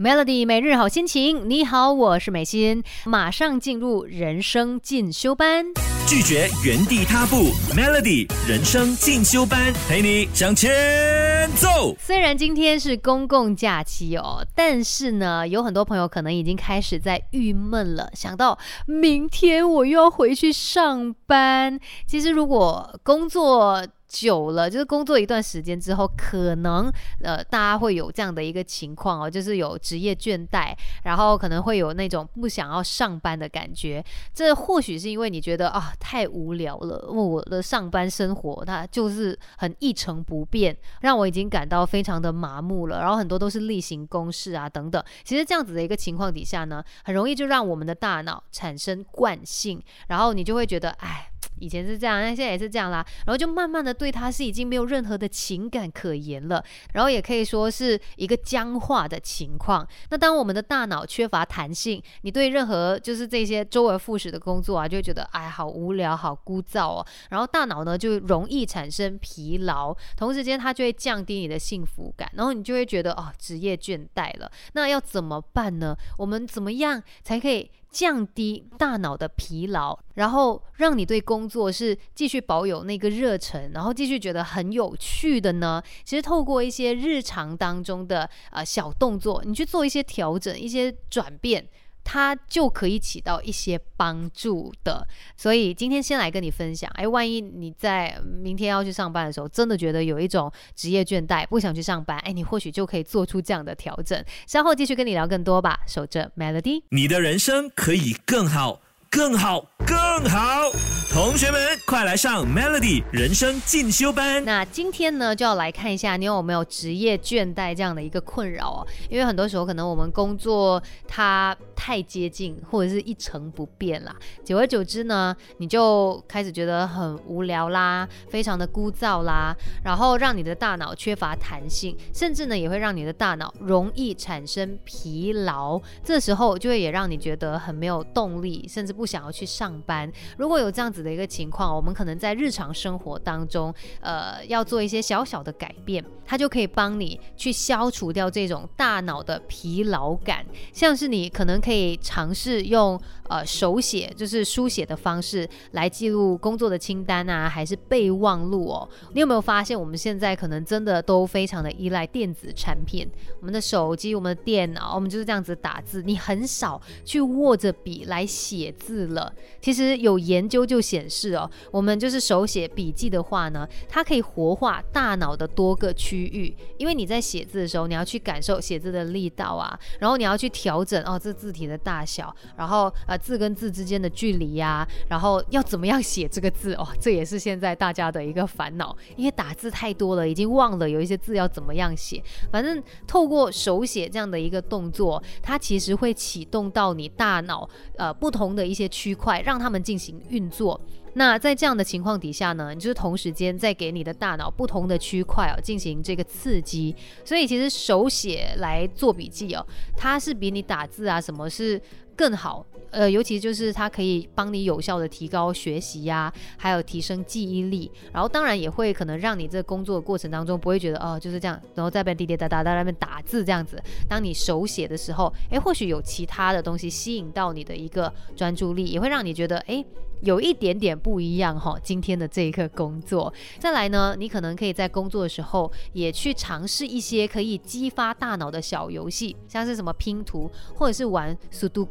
Melody 每日好心情，你好，我是美心，马上进入人生进修班，拒绝原地踏步。Melody 人生进修班，陪你向前走。虽然今天是公共假期哦，但是呢，有很多朋友可能已经开始在郁闷了，想到明天我又要回去上班。其实如果工作，久了，就是工作一段时间之后，可能呃大家会有这样的一个情况哦，就是有职业倦怠，然后可能会有那种不想要上班的感觉。这或许是因为你觉得啊太无聊了，我的上班生活它就是很一成不变，让我已经感到非常的麻木了。然后很多都是例行公事啊等等。其实这样子的一个情况底下呢，很容易就让我们的大脑产生惯性，然后你就会觉得哎。以前是这样，那现在也是这样啦。然后就慢慢的对他是已经没有任何的情感可言了。然后也可以说是一个僵化的情况。那当我们的大脑缺乏弹性，你对任何就是这些周而复始的工作啊，就会觉得哎，好无聊，好枯燥哦。然后大脑呢就容易产生疲劳，同时间它就会降低你的幸福感，然后你就会觉得哦，职业倦怠了。那要怎么办呢？我们怎么样才可以？降低大脑的疲劳，然后让你对工作是继续保有那个热忱，然后继续觉得很有趣的呢？其实透过一些日常当中的呃小动作，你去做一些调整、一些转变。它就可以起到一些帮助的，所以今天先来跟你分享。哎，万一你在明天要去上班的时候，真的觉得有一种职业倦怠，不想去上班，哎，你或许就可以做出这样的调整。稍后继续跟你聊更多吧。守着 Melody，你的人生可以更好，更好，更好。同学们，快来上 Melody 人生进修班。那今天呢，就要来看一下你有没有职业倦怠这样的一个困扰哦。因为很多时候，可能我们工作它太接近，或者是一成不变啦。久而久之呢，你就开始觉得很无聊啦，非常的枯燥啦，然后让你的大脑缺乏弹性，甚至呢，也会让你的大脑容易产生疲劳。这时候就会也让你觉得很没有动力，甚至不想要去上班。如果有这样子。的一个情况，我们可能在日常生活当中，呃，要做一些小小的改变，它就可以帮你去消除掉这种大脑的疲劳感。像是你可能可以尝试用呃手写，就是书写的方式来记录工作的清单啊，还是备忘录哦。你有没有发现，我们现在可能真的都非常的依赖电子产品，我们的手机、我们的电脑，我们就是这样子打字，你很少去握着笔来写字了。其实有研究就。显示哦，我们就是手写笔记的话呢，它可以活化大脑的多个区域。因为你在写字的时候，你要去感受写字的力道啊，然后你要去调整哦这字体的大小，然后呃字跟字之间的距离呀，然后要怎么样写这个字哦，这也是现在大家的一个烦恼，因为打字太多了，已经忘了有一些字要怎么样写。反正透过手写这样的一个动作，它其实会启动到你大脑呃不同的一些区块，让他们进行运作。那在这样的情况底下呢，你就是同时间在给你的大脑不同的区块哦进行这个刺激，所以其实手写来做笔记哦，它是比你打字啊什么是更好。呃，尤其就是它可以帮你有效的提高学习呀，还有提升记忆力，然后当然也会可能让你这工作的过程当中不会觉得哦就是这样，然后在边滴滴答答在那边打字这样子。当你手写的时候，哎，或许有其他的东西吸引到你的一个专注力，也会让你觉得哎有一点点不一样哈。今天的这一个工作，再来呢，你可能可以在工作的时候也去尝试一些可以激发大脑的小游戏，像是什么拼图，或者是玩速度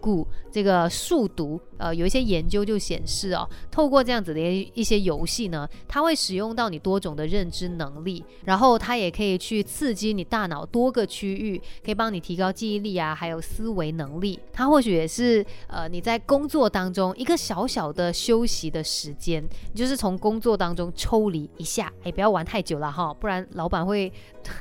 这个。速读，呃，有一些研究就显示哦，透过这样子的一些游戏呢，它会使用到你多种的认知能力，然后它也可以去刺激你大脑多个区域，可以帮你提高记忆力啊，还有思维能力。它或许也是呃你在工作当中一个小小的休息的时间，就是从工作当中抽离一下，哎，不要玩太久了哈，不然老板会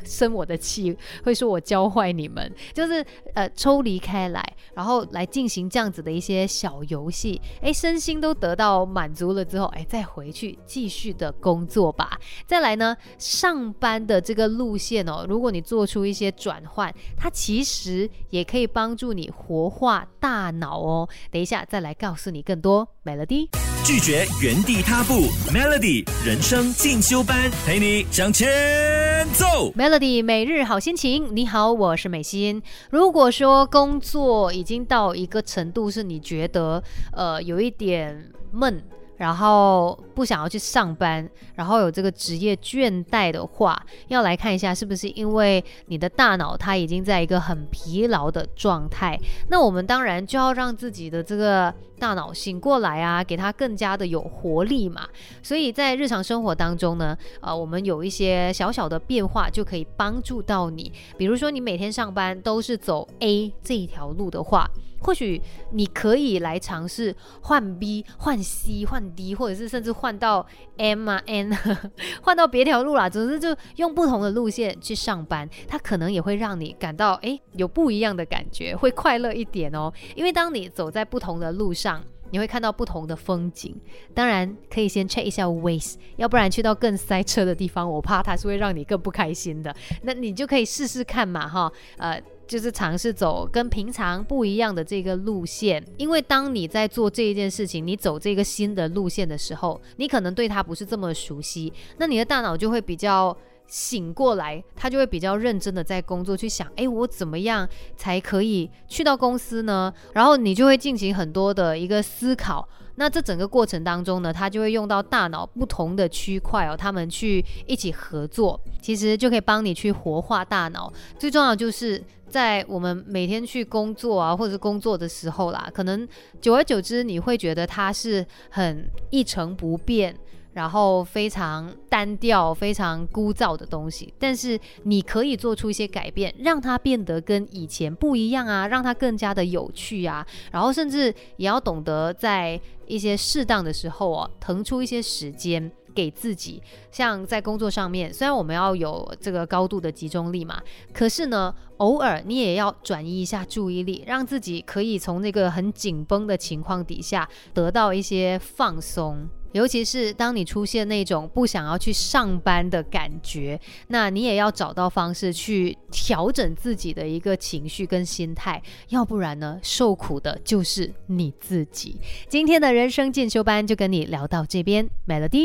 生我的气，会说我教坏你们。就是呃抽离开来，然后来进进行这样子的。一些小游戏，哎，身心都得到满足了之后，哎，再回去继续的工作吧。再来呢，上班的这个路线哦，如果你做出一些转换，它其实也可以帮助你活化大脑哦。等一下再来告诉你更多，美乐蒂。拒绝原地踏步。Melody 人生进修班，陪你向前走。Melody 每日好心情，你好，我是美心。如果说工作已经到一个程度，是你觉得呃有一点闷。然后不想要去上班，然后有这个职业倦怠的话，要来看一下是不是因为你的大脑它已经在一个很疲劳的状态。那我们当然就要让自己的这个大脑醒过来啊，给它更加的有活力嘛。所以在日常生活当中呢，呃，我们有一些小小的变化就可以帮助到你。比如说你每天上班都是走 A 这一条路的话，或许你可以来尝试换 B、换 C、换 D，或者是甚至换到 M 啊 N，换到别条路啦。总之就用不同的路线去上班，它可能也会让你感到诶有不一样的感觉，会快乐一点哦。因为当你走在不同的路上。你会看到不同的风景，当然可以先 check 一下 Waze，要不然去到更塞车的地方，我怕它是会让你更不开心的。那你就可以试试看嘛，哈，呃，就是尝试走跟平常不一样的这个路线，因为当你在做这一件事情，你走这个新的路线的时候，你可能对它不是这么熟悉，那你的大脑就会比较。醒过来，他就会比较认真的在工作，去想，诶，我怎么样才可以去到公司呢？然后你就会进行很多的一个思考。那这整个过程当中呢，他就会用到大脑不同的区块哦，他们去一起合作，其实就可以帮你去活化大脑。最重要就是在我们每天去工作啊，或者是工作的时候啦，可能久而久之，你会觉得它是很一成不变。然后非常单调、非常枯燥的东西，但是你可以做出一些改变，让它变得跟以前不一样啊，让它更加的有趣啊。然后甚至也要懂得在一些适当的时候哦，腾出一些时间给自己。像在工作上面，虽然我们要有这个高度的集中力嘛，可是呢，偶尔你也要转移一下注意力，让自己可以从那个很紧绷的情况底下得到一些放松。尤其是当你出现那种不想要去上班的感觉，那你也要找到方式去调整自己的一个情绪跟心态，要不然呢，受苦的就是你自己。今天的人生进修班就跟你聊到这边，Melody。